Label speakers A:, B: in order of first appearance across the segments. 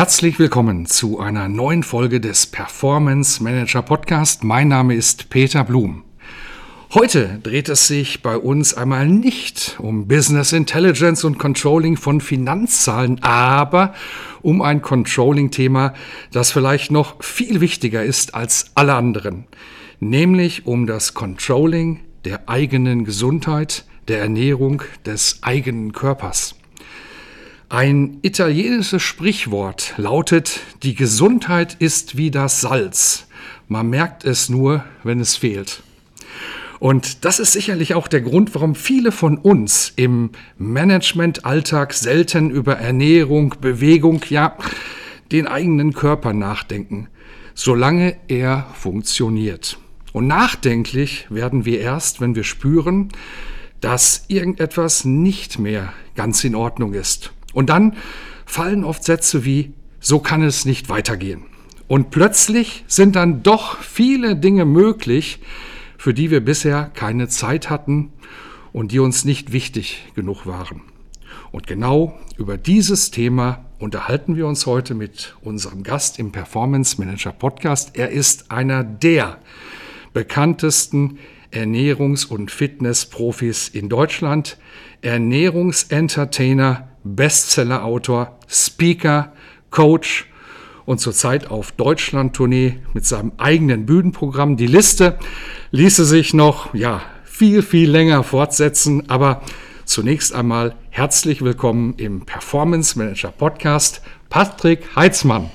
A: Herzlich willkommen zu einer neuen Folge des Performance Manager Podcast. Mein Name ist Peter Blum. Heute dreht es sich bei uns einmal nicht um Business Intelligence und Controlling von Finanzzahlen, aber um ein Controlling-Thema, das vielleicht noch viel wichtiger ist als alle anderen, nämlich um das Controlling der eigenen Gesundheit, der Ernährung des eigenen Körpers. Ein italienisches Sprichwort lautet, die Gesundheit ist wie das Salz. Man merkt es nur, wenn es fehlt. Und das ist sicherlich auch der Grund, warum viele von uns im Managementalltag selten über Ernährung, Bewegung, ja, den eigenen Körper nachdenken, solange er funktioniert. Und nachdenklich werden wir erst, wenn wir spüren, dass irgendetwas nicht mehr ganz in Ordnung ist. Und dann fallen oft Sätze wie, so kann es nicht weitergehen. Und plötzlich sind dann doch viele Dinge möglich, für die wir bisher keine Zeit hatten und die uns nicht wichtig genug waren. Und genau über dieses Thema unterhalten wir uns heute mit unserem Gast im Performance Manager Podcast. Er ist einer der bekanntesten Ernährungs- und Fitnessprofis in Deutschland, Ernährungsentertainer, Bestsellerautor, Speaker, Coach und zurzeit auf Deutschland-Tournee mit seinem eigenen Bühnenprogramm. Die Liste ließe sich noch, ja, viel, viel länger fortsetzen, aber zunächst einmal herzlich willkommen im Performance Manager Podcast, Patrick Heitzmann.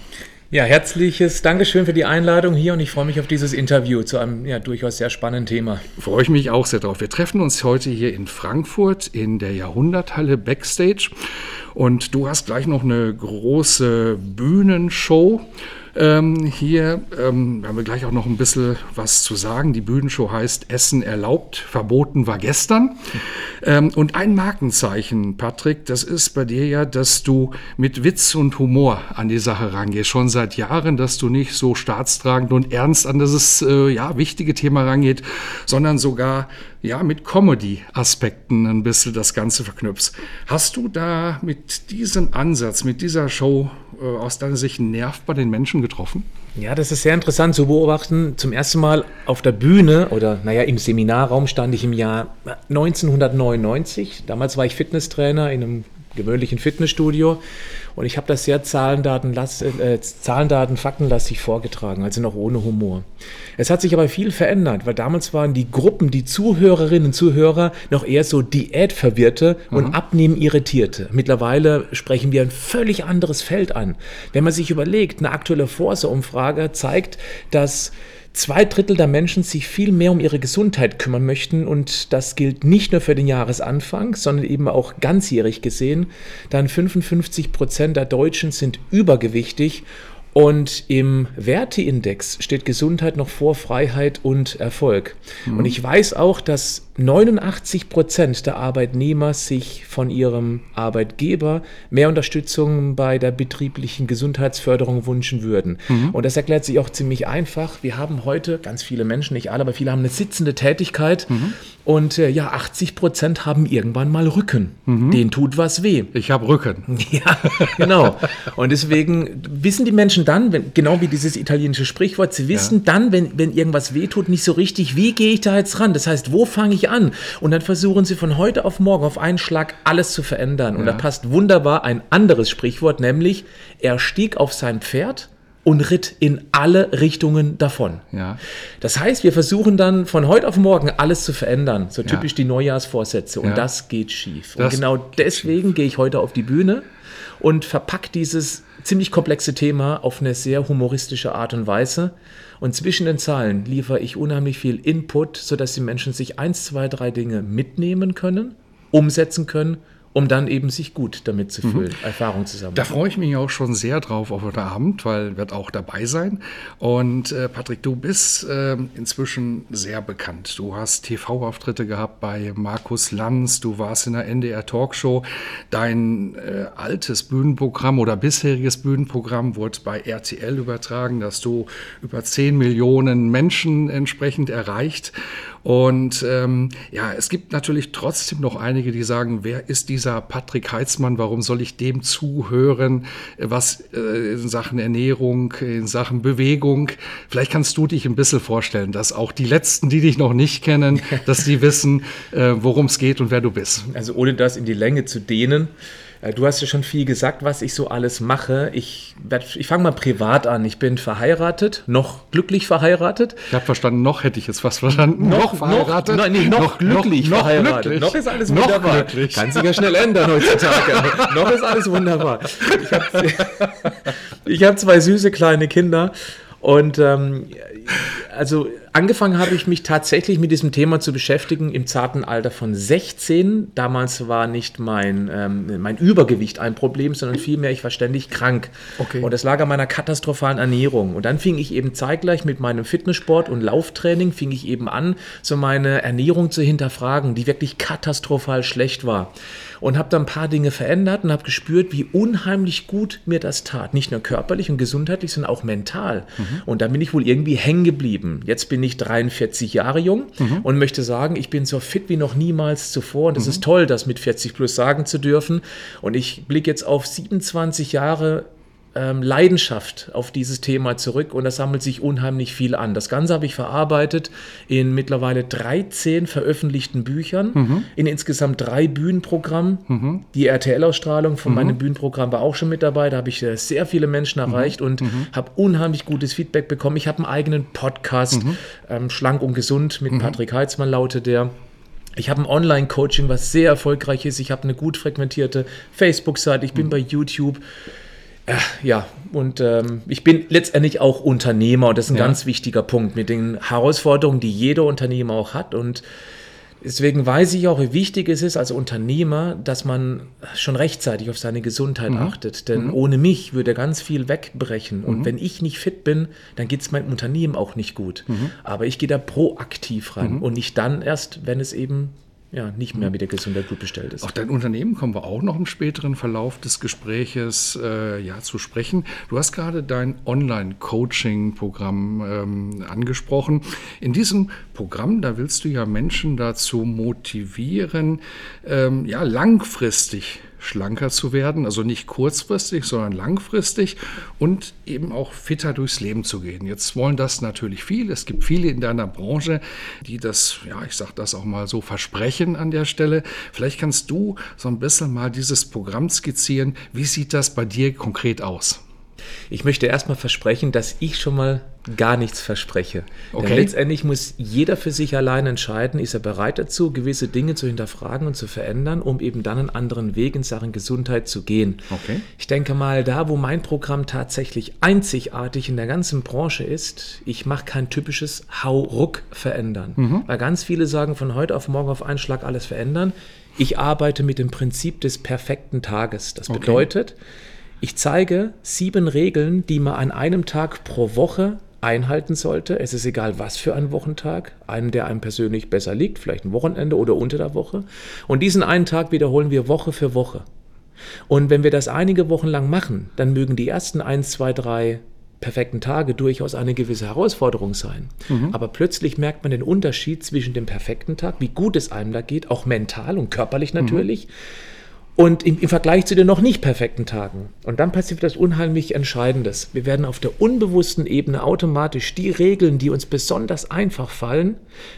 B: Ja, herzliches Dankeschön für die Einladung hier und ich freue mich auf dieses Interview zu einem ja, durchaus sehr spannenden Thema.
A: Freue ich mich auch sehr drauf. Wir treffen uns heute hier in Frankfurt in der Jahrhunderthalle Backstage und du hast gleich noch eine große Bühnenshow. Ähm, hier ähm, haben wir gleich auch noch ein bisschen was zu sagen. Die Bühnenshow heißt Essen erlaubt, verboten war gestern. Ähm, und ein Markenzeichen, Patrick, das ist bei dir ja, dass du mit Witz und Humor an die Sache rangehst. Schon seit Jahren, dass du nicht so staatstragend und ernst an dieses äh, ja, wichtige Thema rangeht, sondern sogar ja, mit Comedy-Aspekten ein bisschen das Ganze verknüpfst. Hast du da mit diesem Ansatz, mit dieser Show aus deiner Sicht Nerv bei den Menschen getroffen?
B: Ja, das ist sehr interessant zu beobachten. Zum ersten Mal auf der Bühne oder naja, im Seminarraum stand ich im Jahr 1999. Damals war ich Fitnesstrainer in einem gewöhnlichen Fitnessstudio und ich habe das sehr Zahlen, Daten, äh, Zahlen, Daten, faktenlastig vorgetragen, also noch ohne Humor. Es hat sich aber viel verändert, weil damals waren die Gruppen, die Zuhörerinnen und Zuhörer noch eher so Diätverwirrte und mhm. Abnehmen irritierte. Mittlerweile sprechen wir ein völlig anderes Feld an. Wenn man sich überlegt, eine aktuelle Forsa-Umfrage zeigt, dass zwei Drittel der Menschen sich viel mehr um ihre Gesundheit kümmern möchten und das gilt nicht nur für den Jahresanfang, sondern eben auch ganzjährig gesehen. Dann 55 Prozent der Deutschen sind übergewichtig und im Werteindex steht Gesundheit noch vor Freiheit und Erfolg. Mhm. Und ich weiß auch, dass 89 Prozent der Arbeitnehmer sich von ihrem Arbeitgeber mehr Unterstützung bei der betrieblichen Gesundheitsförderung wünschen würden. Mhm. Und das erklärt sich auch ziemlich einfach. Wir haben heute, ganz viele Menschen, nicht alle, aber viele haben eine sitzende Tätigkeit. Mhm. Und äh, ja, 80 Prozent haben irgendwann mal Rücken. Mhm. Den tut was weh.
A: Ich habe Rücken.
B: Ja, genau. Und deswegen wissen die Menschen dann, wenn, genau wie dieses italienische Sprichwort, sie wissen ja. dann, wenn, wenn irgendwas weh tut, nicht so richtig, wie gehe ich da jetzt ran? Das heißt, wo fange ich an. Und dann versuchen sie von heute auf morgen auf einen Schlag alles zu verändern. Und ja. da passt wunderbar ein anderes Sprichwort, nämlich er stieg auf sein Pferd und ritt in alle Richtungen davon. Ja. Das heißt, wir versuchen dann von heute auf morgen alles zu verändern, so typisch ja. die Neujahrsvorsätze. Und ja. das geht schief. Das und genau deswegen gehe ich heute auf die Bühne und verpacke dieses ziemlich komplexe Thema auf eine sehr humoristische Art und Weise. Und zwischen den Zahlen liefere ich unheimlich viel Input, sodass die Menschen sich eins, zwei, drei Dinge mitnehmen können umsetzen können um dann eben sich gut damit zu fühlen, mhm. Erfahrung zu sammeln.
A: Da freue ich mich auch schon sehr drauf auf heute Abend, weil wird auch dabei sein. Und äh, Patrick, du bist äh, inzwischen sehr bekannt. Du hast TV-Auftritte gehabt bei Markus Lanz, du warst in der NDR Talkshow. Dein äh, altes Bühnenprogramm oder bisheriges Bühnenprogramm wurde bei RTL übertragen, dass du über 10 Millionen Menschen entsprechend erreicht. Und ähm, ja, es gibt natürlich trotzdem noch einige, die sagen, wer ist dieser Patrick Heitzmann? Warum soll ich dem zuhören? Was äh, in Sachen Ernährung, in Sachen Bewegung? Vielleicht kannst du dich ein bisschen vorstellen, dass auch die Letzten, die dich noch nicht kennen, dass die wissen, äh, worum es geht und wer du bist.
B: Also ohne das in die Länge zu dehnen, äh, du hast ja schon viel gesagt, was ich so alles mache. Ich, ich fange mal privat an. Ich bin verheiratet, noch glücklich verheiratet.
A: Ich habe verstanden, noch hätte ich jetzt was verstanden.
B: Noch, noch verheiratet?
A: Noch, nee, noch, noch glücklich
B: noch, verheiratet. Glücklich. Noch ist alles wunderbar. Glücklich. Kann sich ja schnell ändern heutzutage. noch ist alles wunderbar. Ich habe hab zwei süße kleine Kinder und ähm, also angefangen habe ich mich tatsächlich mit diesem Thema zu beschäftigen im zarten Alter von 16. Damals war nicht mein, ähm, mein Übergewicht ein Problem, sondern vielmehr ich war ständig krank. Okay. Und das lag an meiner katastrophalen Ernährung. Und dann fing ich eben zeitgleich mit meinem Fitnesssport und Lauftraining, fing ich eben an, so meine Ernährung zu hinterfragen, die wirklich katastrophal schlecht war und habe da ein paar Dinge verändert und habe gespürt, wie unheimlich gut mir das tat. Nicht nur körperlich und gesundheitlich, sondern auch mental. Mhm. Und da bin ich wohl irgendwie hängen geblieben. Jetzt bin ich 43 Jahre jung mhm. und möchte sagen, ich bin so fit wie noch niemals zuvor. Und es mhm. ist toll, das mit 40 plus sagen zu dürfen. Und ich blicke jetzt auf 27 Jahre ähm, Leidenschaft auf dieses Thema zurück und da sammelt sich unheimlich viel an. Das Ganze habe ich verarbeitet in mittlerweile 13 veröffentlichten Büchern, mhm. in insgesamt drei Bühnenprogrammen. Mhm. Die RTL-Ausstrahlung von mhm. meinem Bühnenprogramm war auch schon mit dabei. Da habe ich äh, sehr viele Menschen mhm. erreicht und mhm. habe unheimlich gutes Feedback bekommen. Ich habe einen eigenen Podcast, mhm. ähm, Schlank und Gesund mit Patrick Heitzmann lautet der. Ich habe ein Online-Coaching, was sehr erfolgreich ist. Ich habe eine gut frequentierte Facebook-Seite. Ich bin bei YouTube. Äh, ja, und ähm, ich bin letztendlich auch Unternehmer und das ist ein ja. ganz wichtiger Punkt mit den Herausforderungen, die jeder Unternehmer auch hat. Und deswegen weiß ich auch, wie wichtig es ist als Unternehmer, dass man schon rechtzeitig auf seine Gesundheit mhm. achtet. Denn mhm. ohne mich würde ganz viel wegbrechen. Und mhm. wenn ich nicht fit bin, dann geht es meinem Unternehmen auch nicht gut. Mhm. Aber ich gehe da proaktiv ran mhm. und nicht dann erst, wenn es eben ja, nicht mehr mit der Gesundheit gut bestellt ist.
A: Auf dein Unternehmen kommen wir auch noch im späteren Verlauf des Gespräches äh, ja, zu sprechen. Du hast gerade dein Online-Coaching-Programm ähm, angesprochen. In diesem Programm, da willst du ja Menschen dazu motivieren, ähm, ja, langfristig schlanker zu werden, also nicht kurzfristig, sondern langfristig und eben auch fitter durchs Leben zu gehen. Jetzt wollen das natürlich viele. Es gibt viele in deiner Branche, die das, ja, ich sage das auch mal so, versprechen an der Stelle. Vielleicht kannst du so ein bisschen mal dieses Programm skizzieren. Wie sieht das bei dir konkret aus?
B: Ich möchte erstmal versprechen, dass ich schon mal gar nichts verspreche. Okay. Denn letztendlich muss jeder für sich allein entscheiden, ist er bereit dazu, gewisse Dinge zu hinterfragen und zu verändern, um eben dann einen anderen Weg in Sachen Gesundheit zu gehen. Okay. Ich denke mal, da, wo mein Programm tatsächlich einzigartig in der ganzen Branche ist, ich mache kein typisches Hau-Ruck verändern. Mhm. Weil ganz viele sagen, von heute auf morgen auf einen Schlag alles verändern. Ich arbeite mit dem Prinzip des perfekten Tages. Das okay. bedeutet, ich zeige sieben Regeln, die man an einem Tag pro Woche einhalten sollte. Es ist egal, was für ein Wochentag, einen, der einem persönlich besser liegt, vielleicht ein Wochenende oder unter der Woche. Und diesen einen Tag wiederholen wir Woche für Woche. Und wenn wir das einige Wochen lang machen, dann mögen die ersten eins, zwei, drei perfekten Tage durchaus eine gewisse Herausforderung sein. Mhm. Aber plötzlich merkt man den Unterschied zwischen dem perfekten Tag, wie gut es einem da geht, auch mental und körperlich mhm. natürlich. Mhm und im, im, Vergleich zu den noch nicht perfekten Tagen. Und dann passiert das unheimlich Entscheidendes. Wir werden auf der unbewussten Ebene automatisch die Regeln, die uns besonders einfach fallen,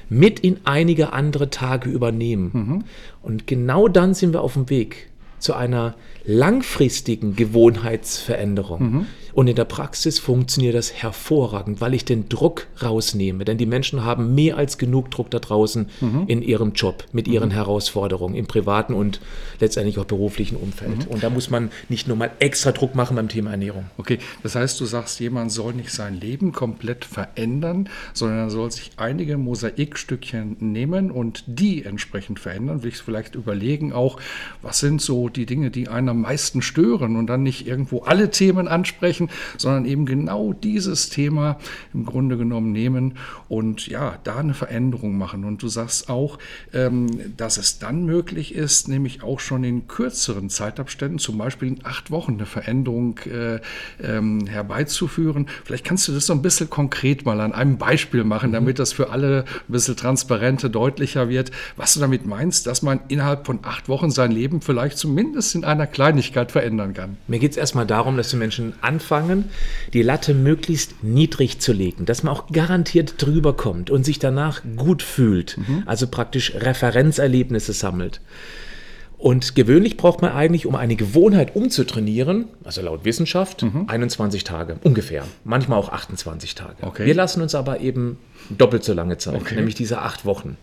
B: mit in einige andere Tage übernehmen. Mhm. Und genau dann sind wir auf dem Weg zu einer langfristigen Gewohnheitsveränderung. Mhm. Und in der Praxis funktioniert das hervorragend, weil ich den Druck rausnehme. Denn die Menschen haben mehr als genug Druck da draußen mhm. in ihrem Job, mit ihren mhm. Herausforderungen im privaten und letztendlich auch beruflichen Umfeld. Mhm. Und da muss man nicht nur mal extra Druck machen beim Thema Ernährung.
A: Okay, das heißt, du sagst, jemand soll nicht sein Leben komplett verändern, sondern er soll sich einige Mosaikstückchen nehmen und die entsprechend verändern. Will ich vielleicht überlegen auch, was sind so die Dinge, die einen am meisten stören und dann nicht irgendwo alle Themen ansprechen, sondern eben genau dieses Thema im Grunde genommen nehmen und ja, da eine Veränderung machen. Und du sagst auch, ähm, dass es dann möglich ist, nämlich auch schon in kürzeren Zeitabständen, zum Beispiel in acht Wochen, eine Veränderung äh, ähm, herbeizuführen. Vielleicht kannst du das so ein bisschen konkret mal an einem Beispiel machen, damit das für alle ein bisschen transparenter, deutlicher wird, was du damit meinst, dass man innerhalb von acht Wochen sein Leben vielleicht zumindest in einer Kleinigkeit verändern kann.
B: Mir geht es erstmal darum, dass die Menschen anfangen, die Latte möglichst niedrig zu legen, dass man auch garantiert drüber kommt und sich danach gut fühlt, mhm. also praktisch Referenzerlebnisse sammelt. Und gewöhnlich braucht man eigentlich, um eine Gewohnheit umzutrainieren, also laut Wissenschaft, mhm. 21 Tage ungefähr. Manchmal auch 28 Tage. Okay. Wir lassen uns aber eben doppelt so lange Zeit, okay. nämlich diese acht Wochen.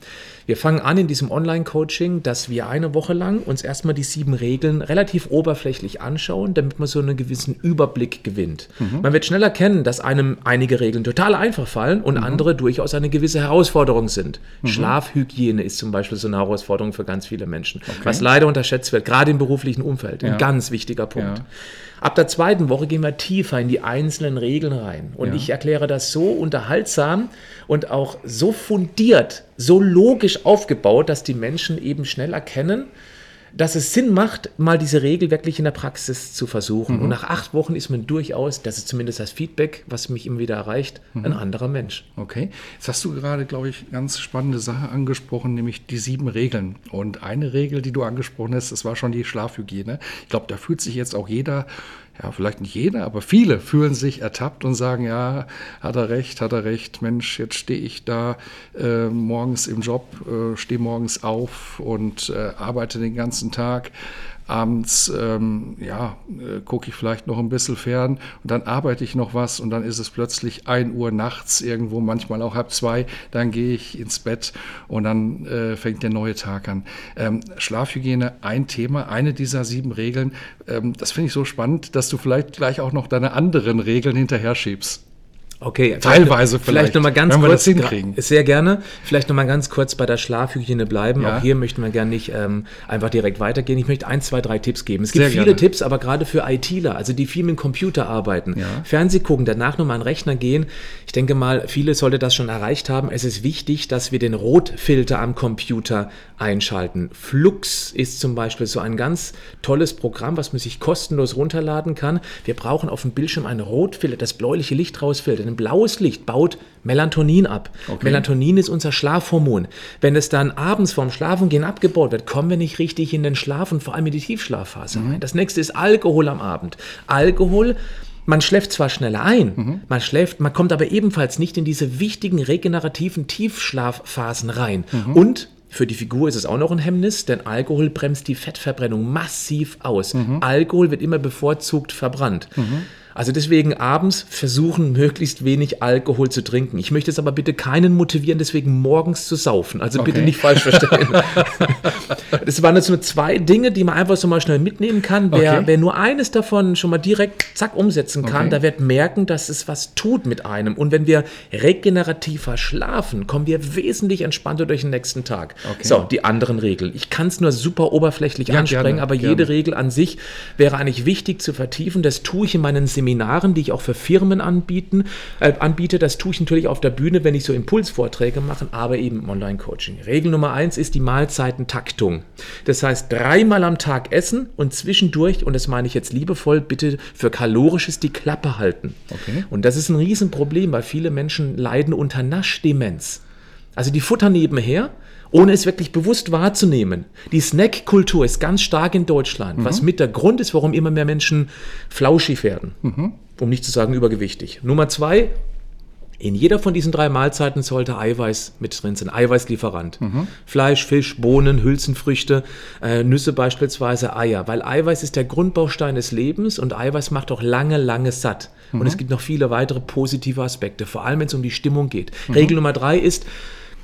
B: Wir fangen an in diesem Online-Coaching, dass wir eine Woche lang uns erstmal die sieben Regeln relativ oberflächlich anschauen, damit man so einen gewissen Überblick gewinnt. Mhm. Man wird schnell erkennen, dass einem einige Regeln total einfach fallen und mhm. andere durchaus eine gewisse Herausforderung sind. Mhm. Schlafhygiene ist zum Beispiel so eine Herausforderung für ganz viele Menschen, okay. was leider unterschätzt wird, gerade im beruflichen Umfeld. Ja. Ein ganz wichtiger Punkt. Ja. Ab der zweiten Woche gehen wir tiefer in die einzelnen Regeln rein. Und ja. ich erkläre das so unterhaltsam und auch so fundiert, so logisch aufgebaut, dass die Menschen eben schnell erkennen, dass es Sinn macht, mal diese Regel wirklich in der Praxis zu versuchen. Mhm. Und nach acht Wochen ist man durchaus, das ist zumindest das Feedback, was mich immer wieder erreicht, mhm. ein anderer Mensch.
A: Okay. Jetzt hast du gerade, glaube ich, ganz spannende Sache angesprochen, nämlich die sieben Regeln. Und eine Regel, die du angesprochen hast, das war schon die Schlafhygiene. Ich glaube, da fühlt sich jetzt auch jeder ja, vielleicht nicht jeder, aber viele fühlen sich ertappt und sagen, ja, hat er recht, hat er recht, Mensch, jetzt stehe ich da äh, morgens im Job, äh, stehe morgens auf und äh, arbeite den ganzen Tag abends ähm, ja, äh, gucke ich vielleicht noch ein bisschen fern und dann arbeite ich noch was und dann ist es plötzlich ein Uhr nachts irgendwo, manchmal auch halb zwei, dann gehe ich ins Bett und dann äh, fängt der neue Tag an. Ähm, Schlafhygiene, ein Thema, eine dieser sieben Regeln. Ähm, das finde ich so spannend, dass du vielleicht gleich auch noch deine anderen Regeln hinterher schiebst.
B: Okay, teilweise vielleicht. Vielleicht nochmal ganz kurz. Sehr gerne. Vielleicht nochmal ganz kurz bei der Schlafhygiene bleiben. Ja. Auch hier möchten wir gerne nicht ähm, einfach direkt weitergehen. Ich möchte ein, zwei, drei Tipps geben. Es gibt Sehr viele gerne. Tipps, aber gerade für ITler, also die viel mit dem Computer arbeiten, ja. Fernseh gucken, danach nochmal an den Rechner gehen. Ich denke mal, viele sollte das schon erreicht haben. Es ist wichtig, dass wir den Rotfilter am Computer einschalten. Flux ist zum Beispiel so ein ganz tolles Programm, was man sich kostenlos runterladen kann. Wir brauchen auf dem Bildschirm einen Rotfilter, das bläuliche Licht rausfiltert ein blaues Licht baut Melatonin ab. Okay. Melatonin ist unser Schlafhormon. Wenn es dann abends vorm Schlafengehen abgebaut wird, kommen wir nicht richtig in den Schlaf und vor allem in die Tiefschlafphase mhm. rein. Das nächste ist Alkohol am Abend. Alkohol man schläft zwar schneller ein, mhm. man schläft, man kommt aber ebenfalls nicht in diese wichtigen regenerativen Tiefschlafphasen rein. Mhm. Und für die Figur ist es auch noch ein Hemmnis, denn Alkohol bremst die Fettverbrennung massiv aus. Mhm. Alkohol wird immer bevorzugt verbrannt. Also deswegen abends versuchen, möglichst wenig Alkohol zu trinken. Ich möchte es aber bitte keinen motivieren, deswegen morgens zu saufen. Also okay. bitte nicht falsch verstehen. das waren jetzt nur zwei Dinge, die man einfach so mal schnell mitnehmen kann. Wer, okay. wer nur eines davon schon mal direkt zack umsetzen kann, okay. der wird merken, dass es was tut mit einem. Und wenn wir regenerativer schlafen, kommen wir wesentlich entspannter durch den nächsten Tag. So, die anderen Regeln. Ich kann es nur super oberflächlich ja, ansprechen, gerne, aber gerne. jede Regel an sich wäre eigentlich wichtig zu vertiefen. Das tue ich in meinen Seminaren Seminaren, die ich auch für Firmen anbieten, äh, anbiete. Das tue ich natürlich auf der Bühne, wenn ich so Impulsvorträge mache, aber eben im Online-Coaching. Regel Nummer eins ist die Mahlzeitentaktung. Das heißt, dreimal am Tag essen und zwischendurch, und das meine ich jetzt liebevoll, bitte für kalorisches die Klappe halten. Okay. Und das ist ein Riesenproblem, weil viele Menschen leiden unter Naschdemenz. Also die futtern nebenher, ohne es wirklich bewusst wahrzunehmen. Die Snack-Kultur ist ganz stark in Deutschland, mhm. was mit der Grund ist, warum immer mehr Menschen flauschig werden, mhm. um nicht zu sagen übergewichtig. Nummer zwei, In jeder von diesen drei Mahlzeiten sollte Eiweiß mit drin sein, Eiweißlieferant. Mhm. Fleisch, Fisch, Bohnen, Hülsenfrüchte, äh, Nüsse beispielsweise, Eier. Weil Eiweiß ist der Grundbaustein des Lebens und Eiweiß macht auch lange, lange satt. Mhm. Und es gibt noch viele weitere positive Aspekte, vor allem wenn es um die Stimmung geht. Mhm. Regel Nummer drei ist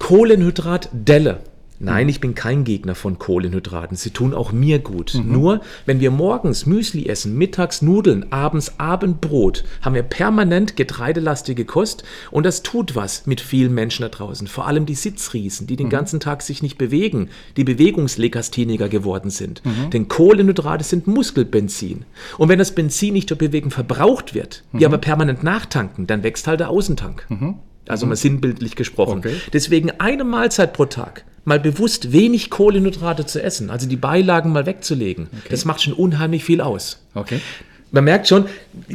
B: Kohlenhydrat-Delle. Nein, ich bin kein Gegner von Kohlenhydraten. Sie tun auch mir gut. Mhm. Nur, wenn wir morgens Müsli essen, mittags Nudeln, abends Abendbrot, haben wir permanent getreidelastige Kost und das tut was mit vielen Menschen da draußen. Vor allem die Sitzriesen, die den mhm. ganzen Tag sich nicht bewegen, die Bewegungslegastheniker geworden sind. Mhm. Denn Kohlenhydrate sind Muskelbenzin. Und wenn das Benzin nicht durch Bewegen verbraucht wird, wir mhm. aber permanent nachtanken, dann wächst halt der Außentank. Mhm. Also mal sinnbildlich gesprochen. Okay. Deswegen eine Mahlzeit pro Tag mal bewusst wenig Kohlenhydrate zu essen, also die Beilagen mal wegzulegen, okay. das macht schon unheimlich viel aus.
A: Okay
B: man merkt schon,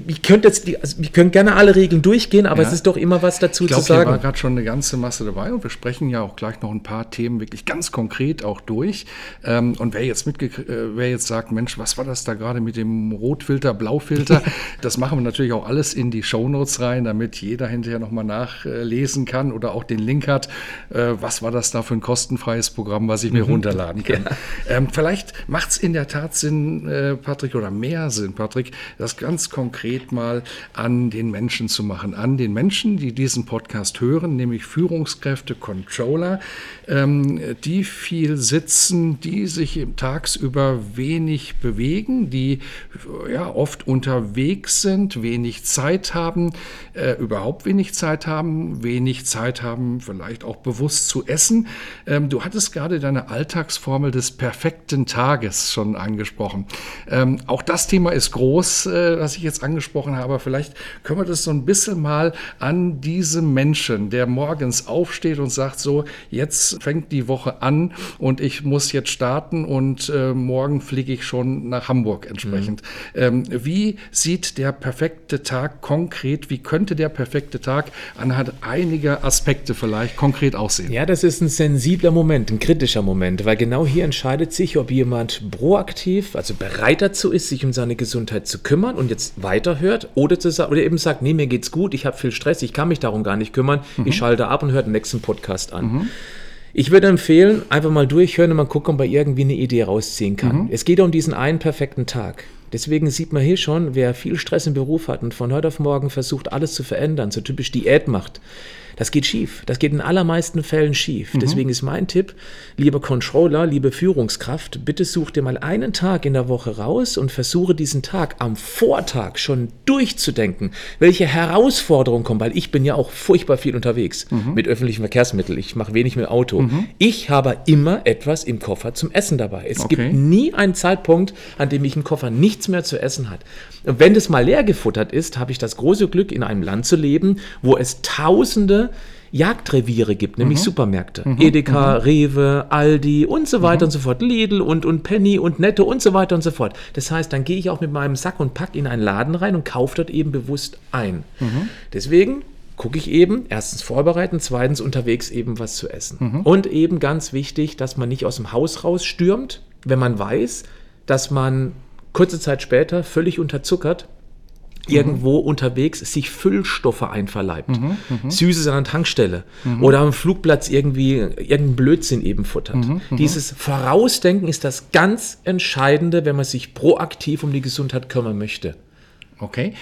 B: ich könnte jetzt die, also wir können gerne alle Regeln durchgehen, aber ja. es ist doch immer was dazu
A: ich glaub,
B: zu sagen.
A: Ich war gerade schon eine ganze Masse dabei und wir sprechen ja auch gleich noch ein paar Themen wirklich ganz konkret auch durch. Ähm, und wer jetzt mitge äh, wer jetzt sagt, Mensch, was war das da gerade mit dem Rotfilter, Blaufilter? das machen wir natürlich auch alles in die Shownotes rein, damit jeder hinterher nochmal nachlesen kann oder auch den Link hat. Äh, was war das da für ein kostenfreies Programm, was ich mir mhm. runterladen kann? Ja. Ähm, vielleicht macht es in der Tat Sinn, äh, Patrick, oder mehr Sinn, Patrick, das ganz konkret mal an den Menschen zu machen, an den Menschen, die diesen Podcast hören, nämlich Führungskräfte, Controller, ähm, die viel sitzen, die sich tagsüber wenig bewegen, die ja oft unterwegs sind, wenig Zeit haben, äh, überhaupt wenig Zeit haben, wenig Zeit haben, vielleicht auch bewusst zu essen. Ähm, du hattest gerade deine Alltagsformel des perfekten Tages schon angesprochen. Ähm, auch das Thema ist groß äh, was ich jetzt angesprochen habe. Vielleicht können wir das so ein bisschen mal an diesem Menschen, der morgens aufsteht und sagt so, jetzt fängt die Woche an und ich muss jetzt starten und äh, morgen fliege ich schon nach Hamburg entsprechend. Mhm. Ähm, wie sieht der perfekte Tag konkret, wie könnte der perfekte Tag anhand einiger Aspekte vielleicht konkret aussehen?
B: Ja, das ist ein sensibler Moment, ein kritischer Moment, weil genau hier entscheidet sich, ob jemand proaktiv, also bereit dazu ist, sich um seine Gesundheit zu kümmern und jetzt weiterhört oder, zu, oder eben sagt, nee, mir geht's gut, ich habe viel Stress, ich kann mich darum gar nicht kümmern, mhm. ich schalte ab und höre den nächsten Podcast an. Mhm. Ich würde empfehlen, einfach mal durchhören und mal gucken, ob man irgendwie eine Idee rausziehen kann. Mhm. Es geht um diesen einen perfekten Tag. Deswegen sieht man hier schon, wer viel Stress im Beruf hat und von heute auf morgen versucht, alles zu verändern, so typisch Diät macht, das geht schief. Das geht in allermeisten Fällen schief. Mhm. Deswegen ist mein Tipp, lieber Controller, liebe Führungskraft, bitte such dir mal einen Tag in der Woche raus und versuche diesen Tag am Vortag schon durchzudenken, welche Herausforderungen kommen, weil ich bin ja auch furchtbar viel unterwegs mhm. mit öffentlichen Verkehrsmitteln. Ich mache wenig mit Auto. Mhm. Ich habe immer etwas im Koffer zum Essen dabei. Es okay. gibt nie einen Zeitpunkt, an dem ich im Koffer nichts mehr zu essen hat. Und wenn das mal leer gefuttert ist, habe ich das große Glück, in einem Land zu leben, wo es tausende Jagdreviere gibt, nämlich mhm. Supermärkte. Mhm. Edeka, mhm. Rewe, Aldi und so weiter mhm. und so fort. Lidl und, und Penny und Netto und so weiter und so fort. Das heißt, dann gehe ich auch mit meinem Sack und Pack in einen Laden rein und kaufe dort eben bewusst ein. Mhm. Deswegen gucke ich eben, erstens vorbereiten, zweitens unterwegs eben was zu essen. Mhm. Und eben ganz wichtig, dass man nicht aus dem Haus rausstürmt, wenn man weiß, dass man kurze Zeit später völlig unterzuckert irgendwo mhm. unterwegs sich Füllstoffe einverleibt. Mhm, mh. Süßes an der Tankstelle mhm. oder am Flugplatz irgendwie irgendeinen Blödsinn eben futtert. Mhm, mhm, Dieses Vorausdenken ist das ganz Entscheidende, wenn man sich proaktiv um die Gesundheit kümmern möchte.
A: Okay.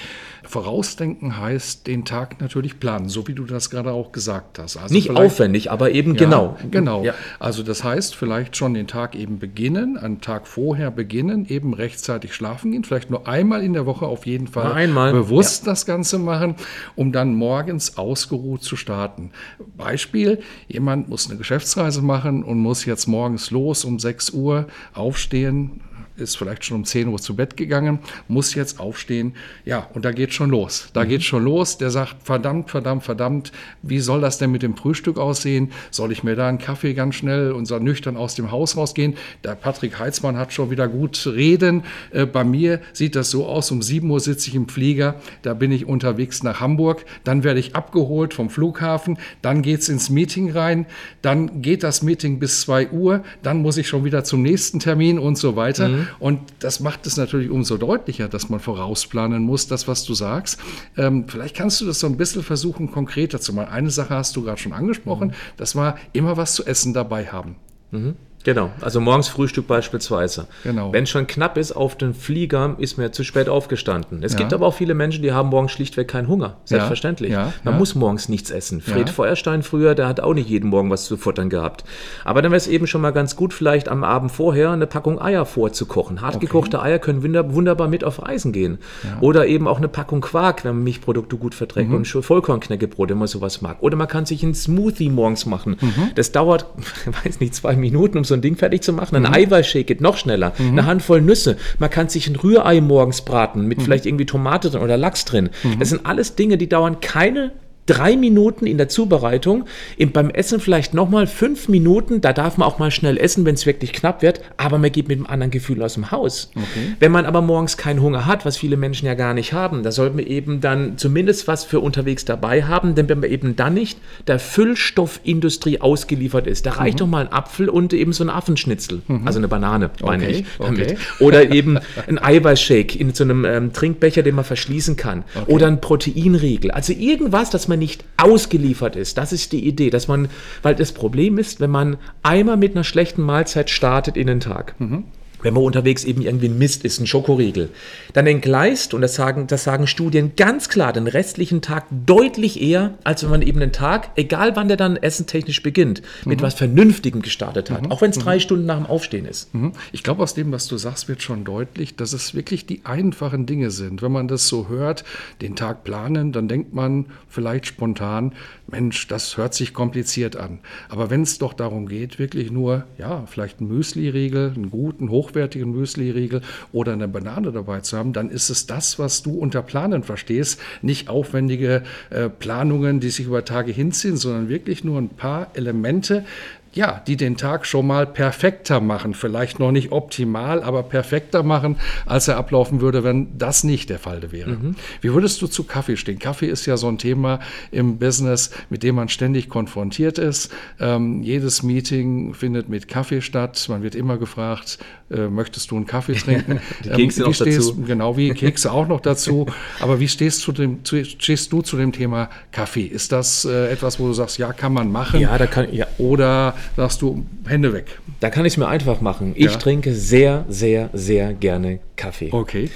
A: Vorausdenken heißt den Tag natürlich planen, so wie du das gerade auch gesagt hast.
B: Also Nicht aufwendig, aber eben
A: ja,
B: genau.
A: Genau. Ja. Also das heißt, vielleicht schon den Tag eben beginnen, einen Tag vorher beginnen, eben rechtzeitig schlafen gehen, vielleicht nur einmal in der Woche auf jeden Fall
B: einmal.
A: bewusst ja. das Ganze machen, um dann morgens ausgeruht zu starten. Beispiel, jemand muss eine Geschäftsreise machen und muss jetzt morgens los um 6 Uhr aufstehen, ist vielleicht schon um 10 Uhr zu Bett gegangen, muss jetzt aufstehen. Ja, und da geht schon los. Da mhm. geht schon los. Der sagt, verdammt, verdammt, verdammt, wie soll das denn mit dem Frühstück aussehen? Soll ich mir da einen Kaffee ganz schnell und so nüchtern aus dem Haus rausgehen? Der Patrick Heitzmann hat schon wieder gut reden. Äh, bei mir sieht das so aus, um 7 Uhr sitze ich im Flieger, da bin ich unterwegs nach Hamburg, dann werde ich abgeholt vom Flughafen, dann geht es ins Meeting rein, dann geht das Meeting bis 2 Uhr, dann muss ich schon wieder zum nächsten Termin und so weiter. Mhm. Und das macht es natürlich umso deutlicher, dass man vorausplanen muss, das, was du sagst. Ähm, vielleicht kannst du das so ein bisschen versuchen, konkreter zu machen. Eine Sache hast du gerade schon angesprochen, mhm. das war immer was zu essen dabei haben.
B: Mhm. Genau, also morgens Frühstück beispielsweise. Genau. Wenn es schon knapp ist auf den Flieger, ist mir zu spät aufgestanden. Es ja. gibt aber auch viele Menschen, die haben morgens schlichtweg keinen Hunger. Selbstverständlich. Ja. Ja. Man muss morgens nichts essen. Fred Feuerstein früher, der hat auch nicht jeden Morgen was zu futtern gehabt. Aber dann wäre es eben schon mal ganz gut, vielleicht am Abend vorher eine Packung Eier vorzukochen. Hartgekochte okay. Eier können wunderbar mit auf Reisen gehen. Oder eben auch eine Packung Quark, wenn man Milchprodukte gut verträgt mhm. und Vollkornknäckebrot, wenn man sowas mag. Oder man kann sich einen Smoothie morgens machen. Mhm. Das dauert, weiß nicht, zwei Minuten, um so ein Ding fertig zu machen. Ein mhm. Eiweißshake geht noch schneller. Mhm. Eine Handvoll Nüsse. Man kann sich ein Rührei morgens braten mit mhm. vielleicht irgendwie Tomate drin oder Lachs drin. Mhm. Das sind alles Dinge, die dauern keine drei Minuten in der Zubereitung, beim Essen vielleicht nochmal fünf Minuten, da darf man auch mal schnell essen, wenn es wirklich knapp wird, aber man geht mit einem anderen Gefühl aus dem Haus. Okay. Wenn man aber morgens keinen Hunger hat, was viele Menschen ja gar nicht haben, da sollte man eben dann zumindest was für unterwegs dabei haben, denn wenn man eben dann nicht der Füllstoffindustrie ausgeliefert ist, da reicht mhm. doch mal ein Apfel und eben so ein Affenschnitzel, mhm. also eine Banane, meine okay. ich damit. Okay. Oder eben ein Eiweißshake in so einem ähm, Trinkbecher, den man verschließen kann. Oder ein Proteinriegel. Also irgendwas, das man man nicht ausgeliefert ist. Das ist die Idee, dass man, weil das Problem ist, wenn man einmal mit einer schlechten Mahlzeit startet in den Tag. Mhm wenn man unterwegs eben irgendwie ein Mist ist, ein Schokoriegel, dann entgleist, und das sagen, das sagen Studien ganz klar, den restlichen Tag deutlich eher, als wenn man eben den Tag, egal wann der dann essentechnisch beginnt, mit mhm. was Vernünftigem gestartet hat, mhm. auch wenn es drei mhm. Stunden nach dem Aufstehen ist.
A: Mhm. Ich glaube, aus dem, was du sagst, wird schon deutlich, dass es wirklich die einfachen Dinge sind. Wenn man das so hört, den Tag planen, dann denkt man vielleicht spontan, Mensch, das hört sich kompliziert an. Aber wenn es doch darum geht, wirklich nur, ja, vielleicht einen Müsli-Riegel, einen guten, hoch hochwertigen Müsli-Riegel oder eine Banane dabei zu haben, dann ist es das, was du unter Planen verstehst. Nicht aufwendige äh, Planungen, die sich über Tage hinziehen, sondern wirklich nur ein paar Elemente, ja, die den Tag schon mal perfekter machen. Vielleicht noch nicht optimal, aber perfekter machen, als er ablaufen würde, wenn das nicht der Fall wäre. Mhm. Wie würdest du zu Kaffee stehen? Kaffee ist ja so ein Thema im Business, mit dem man ständig konfrontiert ist. Ähm, jedes Meeting findet mit Kaffee statt. Man wird immer gefragt, äh, möchtest du einen Kaffee trinken?
B: Die Kekse ähm,
A: noch
B: stehst,
A: dazu. Genau, wie Kekse auch noch dazu. Aber wie stehst, zu dem, zu, stehst du zu dem Thema Kaffee? Ist das äh, etwas, wo du sagst, ja, kann man machen?
B: Ja, da kann, ja.
A: Oder sagst du, Hände weg.
B: Da kann ich es mir einfach machen. Ich ja. trinke sehr, sehr, sehr gerne Kaffee.
A: Okay.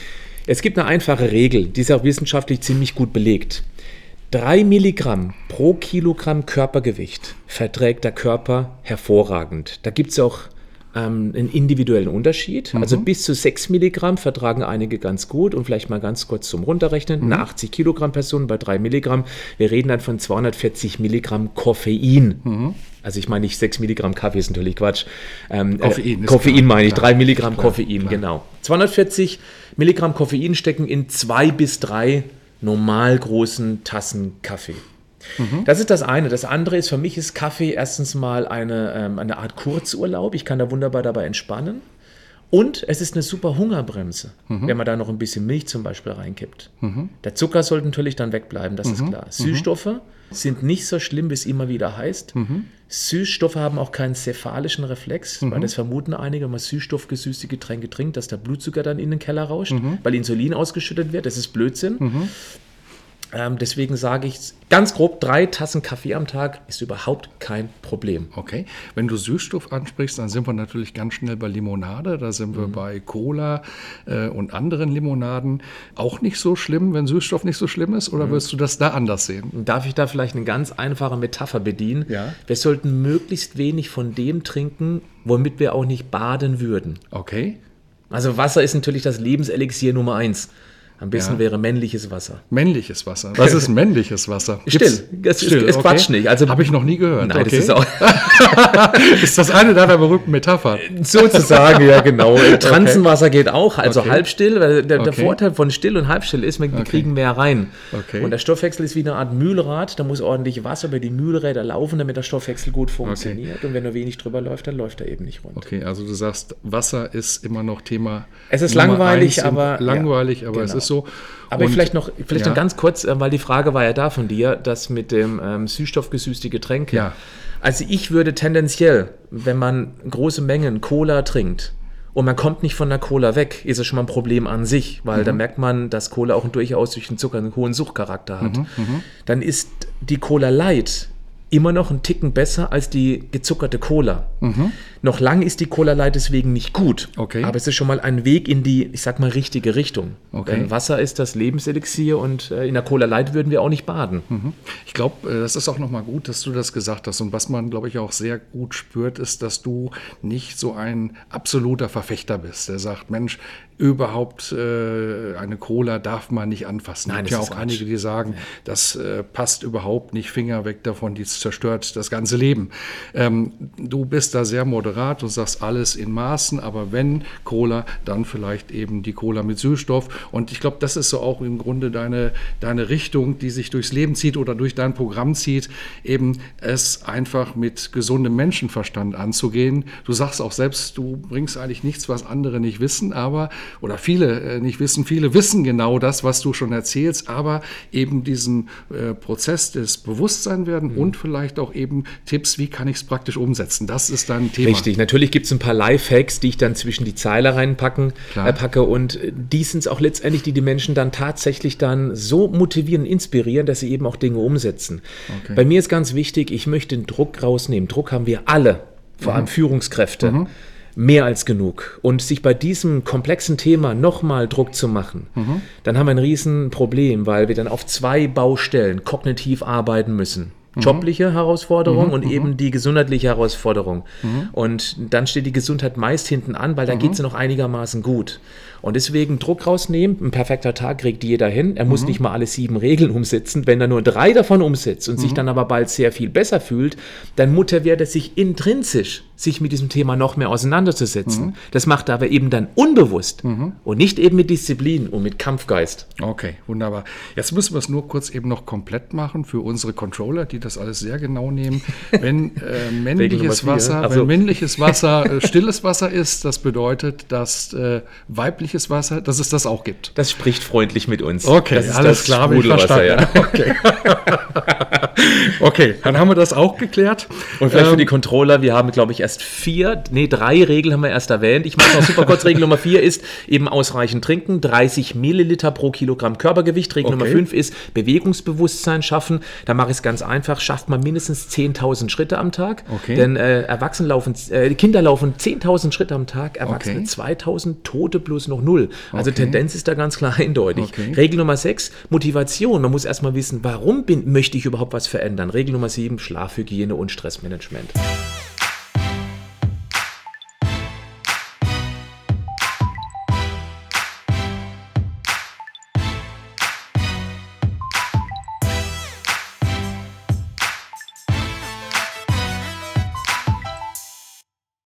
B: Es gibt eine einfache Regel, die ist auch wissenschaftlich ziemlich gut belegt. Drei Milligramm pro Kilogramm Körpergewicht verträgt der Körper hervorragend. Da gibt es auch ähm, einen individuellen Unterschied. Mhm. Also bis zu 6 Milligramm vertragen einige ganz gut und vielleicht mal ganz kurz zum Runterrechnen. Mhm. Eine 80 Kilogramm Person bei 3 Milligramm. Wir reden dann von 240 Milligramm Koffein. Mhm. Also ich meine nicht 6 Milligramm Kaffee ist natürlich Quatsch. Ähm, Koffein, äh, Koffein klar, meine ich, klar, 3 Milligramm klar, Koffein, genau. 240 Milligramm Koffein stecken in zwei bis drei normal großen Tassen Kaffee. Mhm. Das ist das eine. Das andere ist, für mich ist Kaffee erstens mal eine, ähm, eine Art Kurzurlaub. Ich kann da wunderbar dabei entspannen. Und es ist eine super Hungerbremse, mhm. wenn man da noch ein bisschen Milch zum Beispiel reinkippt. Mhm. Der Zucker sollte natürlich dann wegbleiben, das ist mhm. klar. Mhm. Süßstoffe sind nicht so schlimm, wie es immer wieder heißt. Mhm. Süßstoffe haben auch keinen cephalischen Reflex, weil das vermuten einige, wenn man süßstoffgesüßte Getränke trinkt, dass der Blutzucker dann in den Keller rauscht, weil Insulin ausgeschüttet wird. Das ist Blödsinn. Ähm, deswegen sage ich ganz grob, drei Tassen Kaffee am Tag ist überhaupt kein Problem.
A: Okay. Wenn du Süßstoff ansprichst, dann sind wir natürlich ganz schnell bei Limonade. Da sind wir mhm. bei Cola äh, und anderen Limonaden. Auch nicht so schlimm, wenn Süßstoff nicht so schlimm ist? Oder mhm. wirst du das da anders sehen?
B: Darf ich da vielleicht eine ganz einfache Metapher bedienen?
A: Ja.
B: Wir sollten möglichst wenig von dem trinken, womit wir auch nicht baden würden.
A: Okay.
B: Also Wasser ist natürlich das Lebenselixier Nummer eins. Am besten ja. wäre männliches Wasser.
A: Männliches Wasser. Was ist männliches Wasser?
B: Still. Es, Still. es, es okay. quatscht nicht.
A: Also, Habe ich noch nie gehört.
B: Nein, okay. das ist auch.
A: ist das eine deiner berühmten Metaphern?
B: Sozusagen, ja, genau. Transenwasser geht auch, also okay. halbstill. Weil der, der, Vorteil von still und halbstill ist, wir kriegen mehr rein. Und der Stoffwechsel ist wie eine Art Mühlrad. Da muss ordentlich Wasser über die Mühlräder laufen, damit der Stoffwechsel gut funktioniert. Und wenn nur wenig drüber läuft, dann läuft er eben nicht rund.
A: Okay, also du sagst, Wasser ist immer noch Thema.
B: Es ist Nummer langweilig, aber.
A: Langweilig, aber genau. es ist so.
B: Aber und, vielleicht noch, vielleicht ja. noch ganz kurz, äh, weil die Frage war ja da von dir, das mit dem ähm, süßstoffgesüßte Getränke.
A: Ja.
B: Also ich würde tendenziell, wenn man große Mengen Cola trinkt und man kommt nicht von der Cola weg, ist es schon mal ein Problem an sich, weil mhm. da merkt man, dass Cola auch durchaus durch den Zucker einen hohen Suchtcharakter hat. Mhm, mhm. Dann ist die Cola Light immer noch einen Ticken besser als die gezuckerte Cola. Mhm. Noch lang ist die Cola Light deswegen nicht gut. Okay. Aber es ist schon mal ein Weg in die, ich sag mal, richtige Richtung. Okay. Denn Wasser ist das Lebenselixier und äh, in der Cola Light würden wir auch nicht baden. Mhm.
A: Ich glaube, äh, das ist auch nochmal gut, dass du das gesagt hast. Und was man, glaube ich, auch sehr gut spürt, ist, dass du nicht so ein absoluter Verfechter bist, der sagt, Mensch, überhaupt äh, eine Cola darf man nicht anfassen. Es gibt ja auch Quatsch. einige, die sagen, das äh, passt überhaupt nicht, Finger weg davon, die zerstört das ganze Leben. Ähm, du bist da sehr moderat und sagst alles in Maßen, aber wenn Cola, dann vielleicht eben die Cola mit Süßstoff. Und ich glaube, das ist so auch im Grunde deine, deine Richtung, die sich durchs Leben zieht oder durch dein Programm zieht, eben es einfach mit gesundem Menschenverstand anzugehen. Du sagst auch selbst, du bringst eigentlich nichts, was andere nicht wissen, aber oder viele äh, nicht wissen, viele wissen genau das, was du schon erzählst, aber eben diesen äh, Prozess des Bewusstseinwerden mhm. und vielleicht auch eben Tipps, wie kann ich es praktisch umsetzen. Das ist dann Thema.
B: Richtig, natürlich gibt es ein paar Lifehacks, die ich dann zwischen die Zeile reinpacken äh, packe und äh, die sind es auch letztendlich, die die Menschen dann tatsächlich dann so motivieren, inspirieren, dass sie eben auch Dinge umsetzen. Okay. Bei mir ist ganz wichtig, ich möchte den Druck rausnehmen. Druck haben wir alle, vor mhm. allem Führungskräfte. Mhm mehr als genug. Und sich bei diesem komplexen Thema nochmal Druck zu machen, mhm. dann haben wir ein Riesenproblem, weil wir dann auf zwei Baustellen kognitiv arbeiten müssen. Mhm. Jobliche Herausforderung mhm, und mhm. eben die gesundheitliche Herausforderung. Mhm. Und dann steht die Gesundheit meist hinten an, weil da mhm. geht es noch einigermaßen gut. Und deswegen Druck rausnehmen. Ein perfekter Tag kriegt jeder hin. Er muss mhm. nicht mal alle sieben Regeln umsetzen. Wenn er nur drei davon umsetzt und mhm. sich dann aber bald sehr viel besser fühlt, dann motiviert er sich intrinsisch, sich mit diesem Thema noch mehr auseinanderzusetzen. Mhm. Das macht er aber eben dann unbewusst mhm. und nicht eben mit Disziplin und mit Kampfgeist.
A: Okay, wunderbar. Jetzt müssen wir es nur kurz eben noch komplett machen für unsere Controller, die das alles sehr genau nehmen. Wenn äh, männliches Wasser, also. wenn männliches Wasser äh, stilles Wasser ist, das bedeutet, dass äh, weibliches weibliches Wasser, dass es das auch gibt.
B: Das spricht freundlich mit uns.
A: Okay, alles klar, habe ich verstanden. Ja. Okay. okay, dann haben wir das auch geklärt.
B: Und vielleicht ähm, für die Controller, wir haben, glaube ich, erst vier, nee, drei Regeln haben wir erst erwähnt. Ich mache noch super kurz. Regel Nummer vier ist eben ausreichend trinken, 30 Milliliter pro Kilogramm Körpergewicht. Regel okay. Nummer fünf ist Bewegungsbewusstsein schaffen. Da mache ich es ganz einfach. Schafft man mindestens 10.000 Schritte am Tag. Okay. Denn äh, Erwachsene laufen, äh, Kinder laufen 10.000 Schritte am Tag, Erwachsene okay. 2.000, Tote plus noch null. Also okay. Tendenz ist da ganz klar eindeutig. Okay. Regel Nummer sechs Motivation. Man muss erstmal wissen, warum bin, möchte ich überhaupt was verändern. Regel Nummer sieben Schlafhygiene und Stressmanagement.